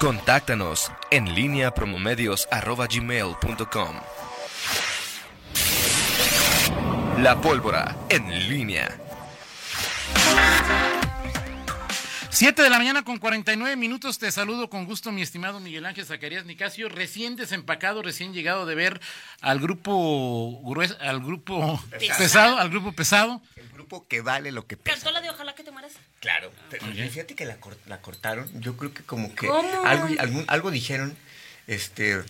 Contáctanos en línea promomedios.com. La pólvora en línea. 7 de la mañana con 49 minutos. Te saludo con gusto, mi estimado Miguel Ángel Zacarías Nicasio, recién desempacado, recién llegado de ver al grupo grueso, al grupo Pesado. pesado, al grupo pesado. El grupo que vale lo que pesa. Cantó la de Ojalá que te mueras. Claro. Pero fíjate que la, cor- la cortaron. Yo creo que como que ¿Cómo? algo, algún- algo dijeron, este,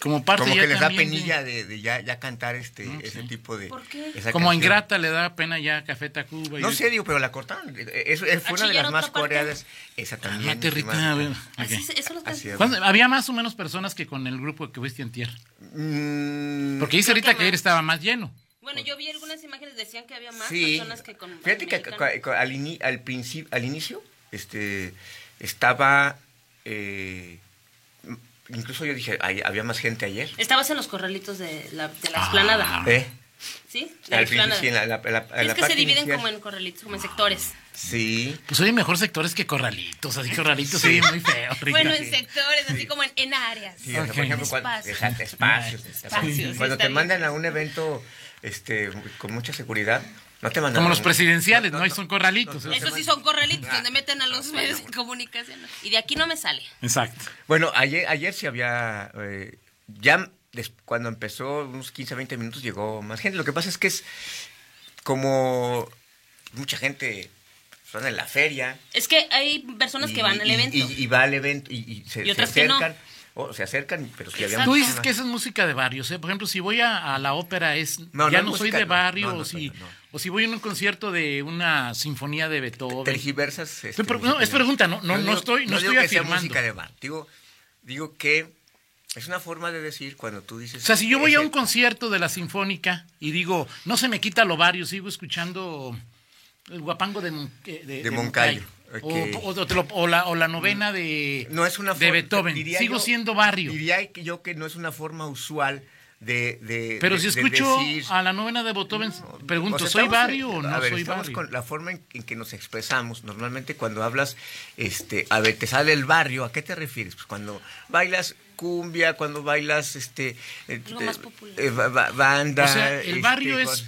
Como parte como ya que les da también de- penilla de, de ya, ya cantar este, ese sí. tipo de. ¿Por qué? esa Como canción. ingrata le da pena ya Café Tacuba. y- No sé, digo, pero la cortaron. Eso eh, fue una de las más coreadas. Esa también. Cálmate, mi Rita, estimada. a ver, Así ok. es- eso Así es. ¿Cuándo- Había más o menos personas que con el grupo que fuiste antier. Mm, Porque dice ahorita que que ayer estaba más lleno. Bueno, yo vi algunas imágenes, decían que había más sí. personas que con Fíjate que al, al, principio, al inicio este, estaba. eh, incluso yo dije, "Ay, había más gente ayer. Estabas en los corralitos de la, de la explanada. ¿Eh? ¿Sí? La Al explanada. sí, en la, la- la- en es la que se dividen inicial. como en corralitos, como en sectores. Sí. Pues oye, mejor sectores que corralitos, así corralitos sí, muy feo. Bueno, en sectores, así como en, en áreas. Sí, o sea, Ok. por ejemplo, cuando, Espacios. espacios. Espacios, Cuando te bien. mandan a un evento este, con mucha seguridad, no te mandan Como los presidenciales, ¿no? Ahí son corralitos. no, Esos sí son corralitos donde meten a los medios de comunicación. Y de aquí no me sale. Exacto. Bueno, ayer, ayer sí había, eh, ya des- cuando empezó, unos 15, 20 minutos llegó más gente. Lo que pasa es que es como mucha gente van en la feria. Es que hay personas que y- van al evento. Y, y va al evento y, y se, Y se otras que no. O se acercan, pero sí había. Tú dices que esa es música de barrios, ¿eh? Por ejemplo, si voy a, a la ópera es No, ya no soy música, de barrio No, no, o si o si voy a un concierto de una sinfonía de Beethoven. tergiversas. este, Pero, no, es pregunta, no, no, no digo- estoy, no digo estoy que sea afirmando. música de bar. Digo, digo que es una forma de decir cuando tú dices. O sea, si yo voy a un concierto de la Sinfónica y digo, no se me quita lo vario, sigo escuchando el guapango de, Mon- eh, de, de Moncayo, ok. O, la, o la novena de, no es una de Beethoven. diría Sigo yo- siendo barrio. Diría que yo que no es una forma usual de. de Pero de- si de escucho decir- a la novena de Beethoven, pregunto, O sea, ¿soy barrio o no a ver, soy estamos barrio? con la forma en, en que nos expresamos. Normalmente cuando hablas, este, a ver, te sale el barrio, ¿a qué te refieres? Pues cuando bailas cumbia, cuando bailas, este, eh, eh, más popular. eh, ba- ba- banda. O sea, el este, barrio con- es,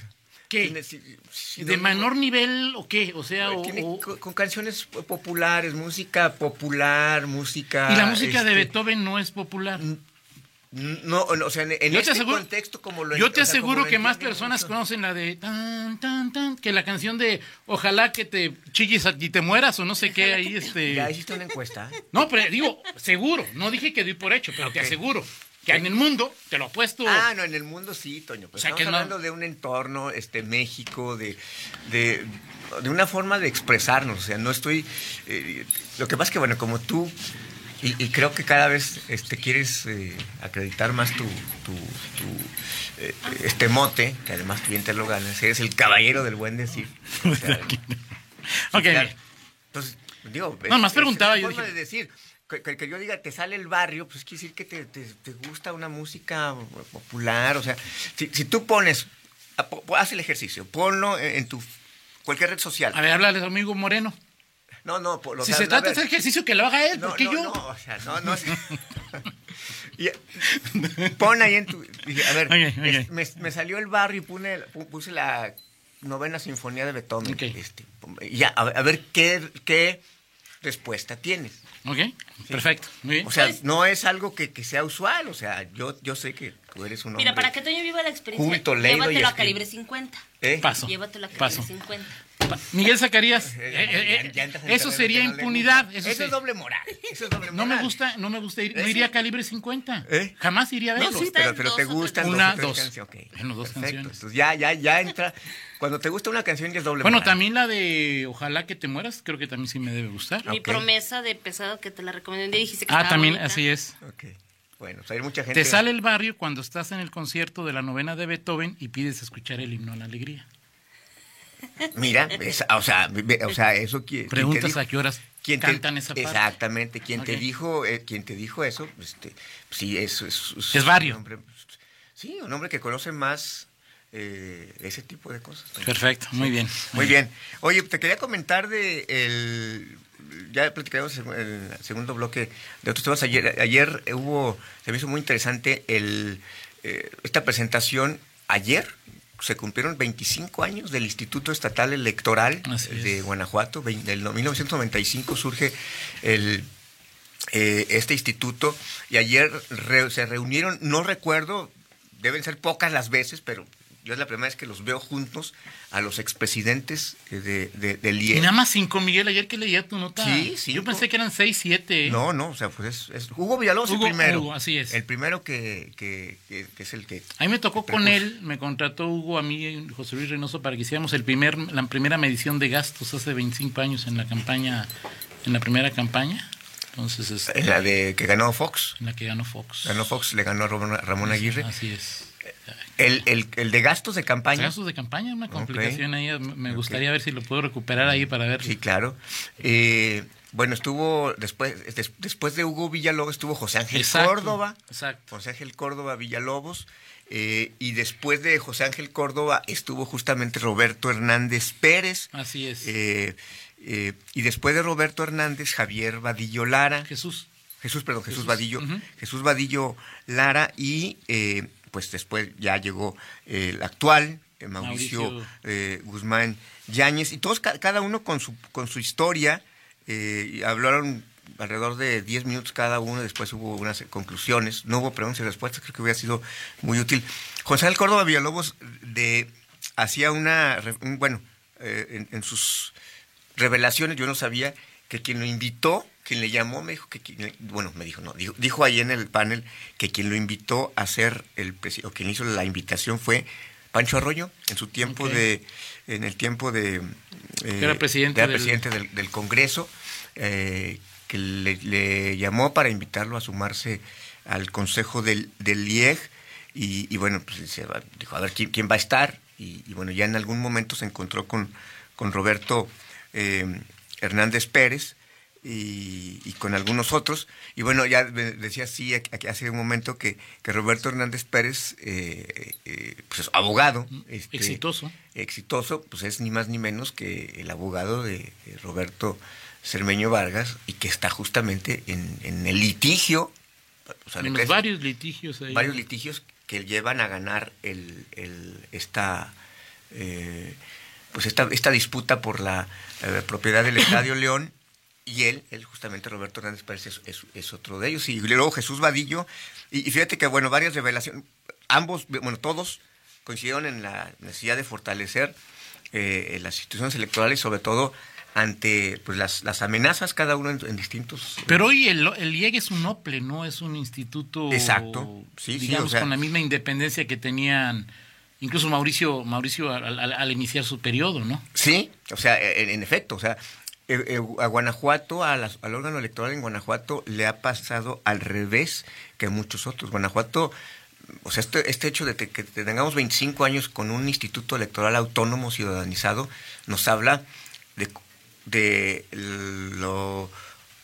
¿De no, menor no, nivel o qué? O sea, tiene o- con, canciones populares, música popular, música. y la música de este, Beethoven no es popular. No, o sea, en, en este aseguro- contexto como lo Yo o te sea, aseguro que más personas conocen la de tan, tan, tan, que la canción de Ojalá que te chilles y te mueras o no sé qué ahí este. Ya hiciste una encuesta. No, pero digo, seguro, no dije que doy por hecho, pero te aseguro que en el mundo, te lo apuesto. Ah, no, en el mundo sí, Toño. Pero O sea, estamos que no- hablando de un entorno, este, México, de, de, de una forma de expresarnos. O sea, no estoy. eh, lo que pasa es que, bueno, como tú. Y, y creo que cada vez este, quieres eh, acreditar más tu, tu, tu, eh, este mote, que además bien te lo ganas. Eres el caballero del buen decir. O sea, ok. Entonces, digo, No, más es- preguntaba, yo forma dije- de decir. Que, que- yo diga, te sale el barrio, pues quiere decir que te, te- te gusta una música popular. O sea, si, si tú pones, a- po- haz el ejercicio, ponlo en, tu cualquier red social. a ver, háblale a amigo Moreno. No, no, po- lo- Si se trata de hacer ejercicio, que lo haga él, no, ¿por no, yo? No, o sea, no, no. Y, pon ahí en tu. a ver, es- me, me salió el barrio y pune- pu- puse la novena sinfonía de Beethoven. Ok. Este, y ya, a, ver- a ver qué, qué respuesta tienes. Ok, perfecto, muy bien. O sea, Pues- no es algo que, que sea usual. O sea, yo, yo sé que tú eres un hombre. Mira, para que Toño viva la experiencia, Culto, leído y llévatelo a calibre 50. ¿Eh? Paso. Llévatelo a calibre Paso. 50. Miguel Zacarías, Eh, eh, eh, eso sería no impunidad. Eso, es doble moral. Eso es doble No me gusta, no me gusta ir, no ¿Ese? iría a calibre 50. ¿Eh? Jamás iría a No, verlo. sí, pero, te gustan Una, dos, canciones. ok. Bueno, dos Perfecto. canciones. Entonces ya, ya, ya entra. Cuando te gusta una canción ya es doble Bueno, moral. también la de Ojalá que te mueras, creo que también sí me debe gustar. Mi promesa de pesado que te la recomendé un día dijiste que Ah, también, bonita. así es. Ok. Bueno, hay mucha gente. Te sale el barrio cuando estás en el concierto de la novena de Beethoven y pides escuchar el himno a la alegría. Mira, es- o, sea, o sea, eso. Preguntas a qué horas ¿Quién te- cantan esa parte. Exactamente, quien te dijo, eh, quien te dijo eso, este, sí, es, Es barrio. Un hombre, sí, un hombre que conoce más eh, ese tipo de cosas. Perfecto, muy bien. Muy bien. Oye, te quería comentar de el ya platicaremos en el segundo bloque de otros temas. Ayer, ayer hubo, se me hizo muy interesante el, eh, esta presentación. Ayer se cumplieron 25 años del Instituto Estatal Electoral de Guanajuato. En 1995 surge el, eh, este instituto y ayer se reunieron, no recuerdo, deben ser pocas las veces, pero yo es la primera vez que los veo juntos a los expresidentes de, de, del IE. Y nada más cinco, Miguel, ayer que leía tu nota. Sí, sí. Yo pensé que eran seis, siete. No, no, o sea, pues es, Hugo Villalobos el primero. Hugo, así es. El primero que, que, que, es el que... A mí me tocó con él, me contrató Hugo, a mí, José Luis Reynoso, para que hiciéramos el primer, la primera medición de gastos hace 25 años en la campaña, en la primera campaña. Entonces, este, en la de que ganó Fox. En la que ganó Fox. Ganó Fox, le ganó a Ramón Aguirre. Así es. El, el, el, de gastos de campaña. Gastos de campaña, una complicación ahí. Me gustaría ver si lo puedo recuperar ahí para ver. Sí, claro. Eh, bueno, estuvo después después de Hugo Villalobos, estuvo José Ángel Córdoba. Exacto. José Ángel Córdoba Villalobos. Eh, y después de José Ángel Córdoba estuvo justamente Roberto Hernández Pérez. Así es. Eh, y después de Roberto Hernández, Javier Vadillo Lara. Jesús. Jesús, perdón, Jesús, Vadillo. Jesús Vadillo Lara y pues después ya llegó el actual, eh, Mauricio, eh, Guzmán Yáñez, y todos, cada uno con su, con su historia, eh, hablaron alrededor de 10 minutos cada uno, después hubo unas conclusiones, no hubo preguntas y respuestas, creo que hubiera sido muy útil. José Ángel Córdoba Villalobos de, hacía una, bueno, en, sus revelaciones yo no sabía que quien lo invitó quien le llamó me dijo que bueno me dijo no dijo, dijo ahí en el panel que quien lo invitó a ser el o quien hizo la invitación fue Pancho Arroyo en su tiempo de en el tiempo de eh, era presidente, del... presidente del, Congreso eh, que le, llamó para invitarlo a sumarse al consejo del, del IEG y, bueno pues dijo a ver quién, quién va a estar y, bueno ya en algún momento se encontró con con Roberto eh, Hernández Pérez y, con algunos otros. Y bueno, ya decía sí hace un momento que, que Roberto Hernández Pérez, eh, eh, pues abogado. Este, exitoso. Exitoso, pues es ni más ni menos que el abogado de Roberto Cermeño Vargas y que está justamente en, en el litigio. en varios litigios Varios litigios que llevan a ganar el, el esta... Eh, pues esta, esta disputa por la propiedad del Estadio León y él, él justamente Roberto Hernández Pérez es, otro de ellos, y luego Jesús Vadillo, y, fíjate que, bueno, varias revelaciones, ambos, bueno, todos coincidieron en la necesidad de fortalecer eh, las instituciones electorales, sobre todo ante pues, las, las amenazas, cada uno en, distintos... Pero hoy el, el IEG es un OPLE, ¿no? Es un instituto... Exacto, sí, digamos, con la misma independencia que tenían incluso Mauricio Mauricio al, iniciar su periodo, ¿no? Sí, o sea, en efecto, o sea, eh, eh, a Guanajuato, al órgano electoral en Guanajuato le ha pasado al revés que muchos otros. Guanajuato, o sea, este, este hecho de que, tengamos 25 años con un instituto electoral autónomo ciudadanizado nos habla de, de lo,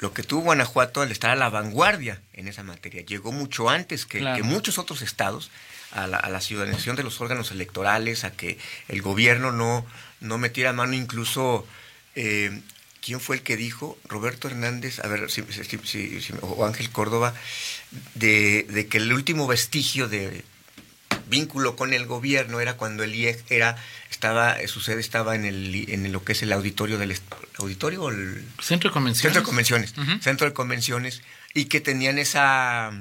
lo, que tuvo Guanajuato al estar a la vanguardia en esa materia. Llegó mucho antes que, muchos otros estados a la, a la, ciudadanización de los órganos electorales, a que el gobierno no, no metiera mano incluso... Eh, ¿quién fue el que dijo? Roberto Hernández, a ver, si, o Ángel Córdoba, de, que el último vestigio de vínculo con el gobierno era cuando el IEG era, estaba, su sede estaba en, el, en lo que es el auditorio del auditorio o el centro de convenciones, centro de convenciones, centro de convenciones, y que tenían esa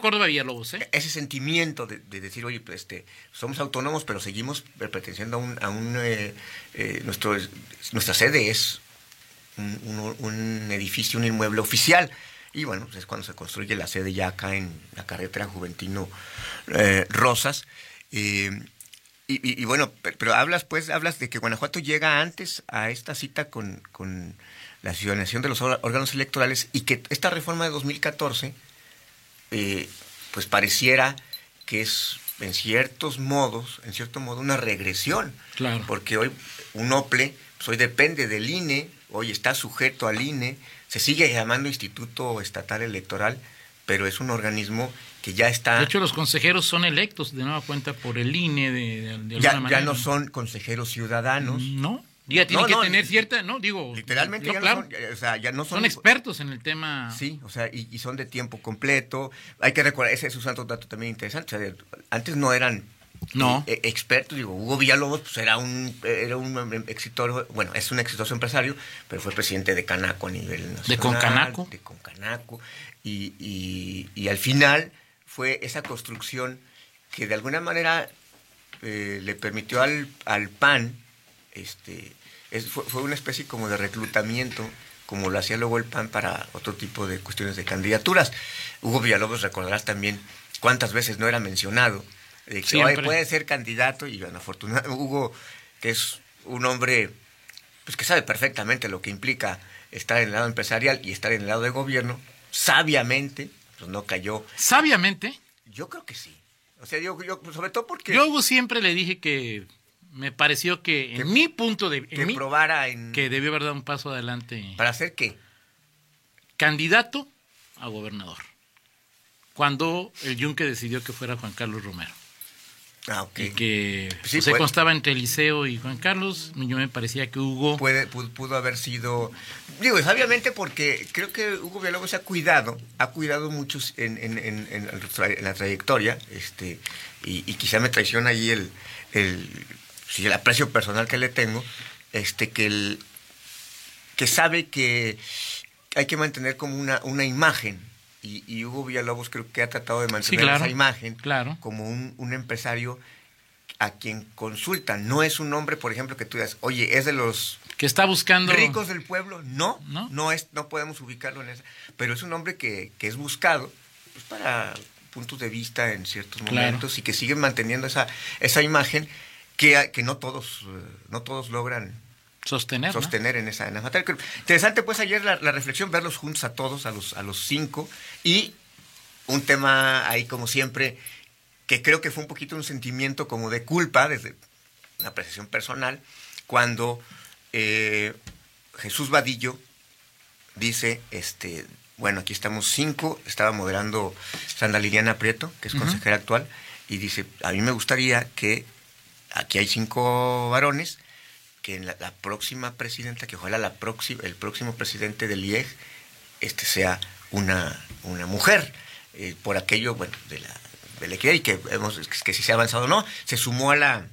Córdoba Villalobos, ¿eh? Ese sentimiento de, decir, oye, pues, este, somos autónomos, pero seguimos perteneciendo a un, a un eh, eh, nuestro, nuestra sede es un, edificio, un inmueble oficial. Y bueno, pues es cuando se construye la sede ya acá en la carretera Juventino eh, Rosas. Eh, y, bueno, pero, hablas pues, hablas de que Guanajuato llega antes a esta cita con, con la ciudadanización de los órganos electorales y que esta reforma de 2014 eh, pues pareciera que es en ciertos modos, en cierto modo, una regresión. Claro. Porque hoy un OPLE pues hoy depende del INE, hoy está sujeto al INE, se sigue llamando Instituto Estatal Electoral, pero es un organismo que ya está... De hecho, los consejeros son electos de nueva cuenta por el INE de, de, de ya, alguna ya manera. no son consejeros ciudadanos. No, ya tienen No, que no, tener cierta, no, digo, Literalmente ya claro, no son, o sea, ya no son, son expertos en el tema. Sí, o sea, y, y son de tiempo completo. Hay que recordar, ese es un santo dato también interesante. o sea, antes no eran No. eh, expertos, digo, Hugo Villalobos pues era un era un em, exitoso, bueno, es un exitoso empresario, pero fue presidente de Canaco a nivel nacional. De Concanaco. De Concanaco. Y, y, y al final fue esa construcción que de alguna manera eh, le permitió al, al PAN, este, es- fue, fue una especie como de reclutamiento, como lo hacía luego el PAN para otro tipo de cuestiones de candidaturas. Hugo Villalobos, recordarás también cuántas veces no era mencionado, de que Siempre. "Oye, puede ser candidato, y bueno, afortunadamente Hugo, que es un hombre pues que sabe perfectamente lo que implica estar en el lado empresarial y estar en el lado de gobierno, sabiamente, pues no cayó. Sabiamente, Yo creo que sí. O sea, yo, yo sobre todo porque yo Hugo siempre le dije que me pareció que, en Que- mi punto de que en probara en que debió haber dado un paso adelante. para hacer qué. Candidato a gobernador. Cuando el Yunque decidió que fuera Juan Carlos Romero. Ah, ok. Y que Sí, puede- constaba entre Eliseo y Juan Carlos. Yo me parecía que Hugo. Puede, pudo, pudo haber sido, digo, sabiamente porque creo que Hugo Villalobos se ha cuidado, ha cuidado mucho en, en, en, en la tra- en la trayectoria, este, y, y quizá me traiciona ahí el, el, sí, el aprecio personal que le tengo, este, que el, que sabe que hay que mantener como una, una imagen. Y, y Hugo Villalobos creo que ha tratado de mantener claro, esa imagen claro. como un, un empresario a quien consultan. No es un hombre, por ejemplo, que tú digas, oye, es de los que está buscando. ricos del pueblo. No, ¿No? no, es, no podemos ubicarlo en esa. Pero es un hombre que, que es buscado pues, para puntos de vista en ciertos Claro. momentos y que sigue manteniendo esa, esa imagen que, que no todos, eh, no todos logran sostener. ¿no? sostener en esa, en esa materia. Interesante, pues, ayer la, la reflexión, verlos juntos a todos, a los, a los cinco, y un tema ahí, como siempre, que creo que fue un poquito un sentimiento como de culpa, desde una apreciación personal, cuando eh, Jesús Vadillo dice, este, bueno, aquí estamos cinco, estaba moderando Sandra Liliana Prieto, que es consejera actual, y dice, a mí me gustaría que aquí hay cinco varones, que en la, la próxima presidenta, que ojalá la próxima, el próximo presidente del IEG este sea una, una mujer, eh, por aquello, bueno, de la, de la equidad y que vemos que si se ha avanzado o no, se sumó a la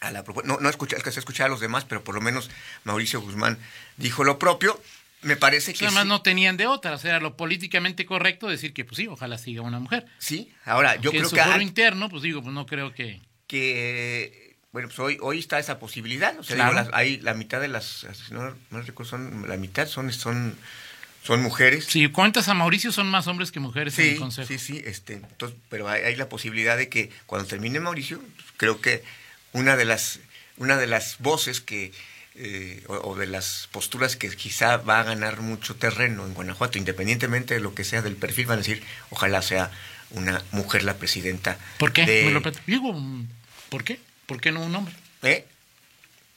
a la no, no escuché, es que se escuchaba a los demás, pero por lo menos Mauricio Guzmán dicho lo propio. Me parece Pues que además sí, no tenían de otra, o sea, era lo políticamente correcto decir que, pues sí, ojalá siga una mujer. sí. Ahora, yo en creo su que, hay- interno, pues digo, pues no creo que. que bueno, pues hoy, hoy está esa posibilidad. O sea, Claro. digo, las- hay la mitad de las, si no, no recuerdo, son, la mitad son, son, son mujeres. Si cuentas a Mauricio, son más hombres que mujeres en el Sí, consejo. sí, sí, este, entonces, pero hay, hay la posibilidad de que cuando termine Mauricio, pues, creo que una de las, una de las voces que, eh, o, o de las posturas que quizá va a ganar mucho terreno en Guanajuato, independientemente de lo que sea del perfil, van a decir, ojalá sea una mujer la presidenta. ¿Por qué? de- Me lo plat- Digo, ¿por qué? ¿Por qué no un hombre? ¿Eh?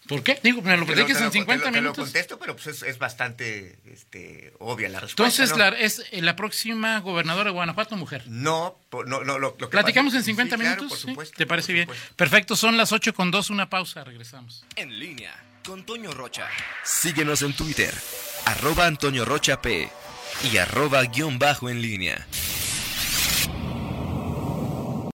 ¿por qué? Digo, me lo platiques en 50 te lo- te lo minutos. contesto, pero pues es, es bastante este, obvia la respuesta. Entonces, ¿no? la, es eh, la próxima gobernadora de Guanajuato, mujer. No, no, no, lo, lo que ¿Platicamos pasa- en 50 sí, claro, minutos? por ¿Sí? supuesto, ¿Te parece por bien? supuesto. Perfecto, son las 8 con 2, una pausa, regresamos. En línea con Toño Rocha. Síguenos en Twitter, arroba Antonio Rocha P y arroba guion bajo en línea.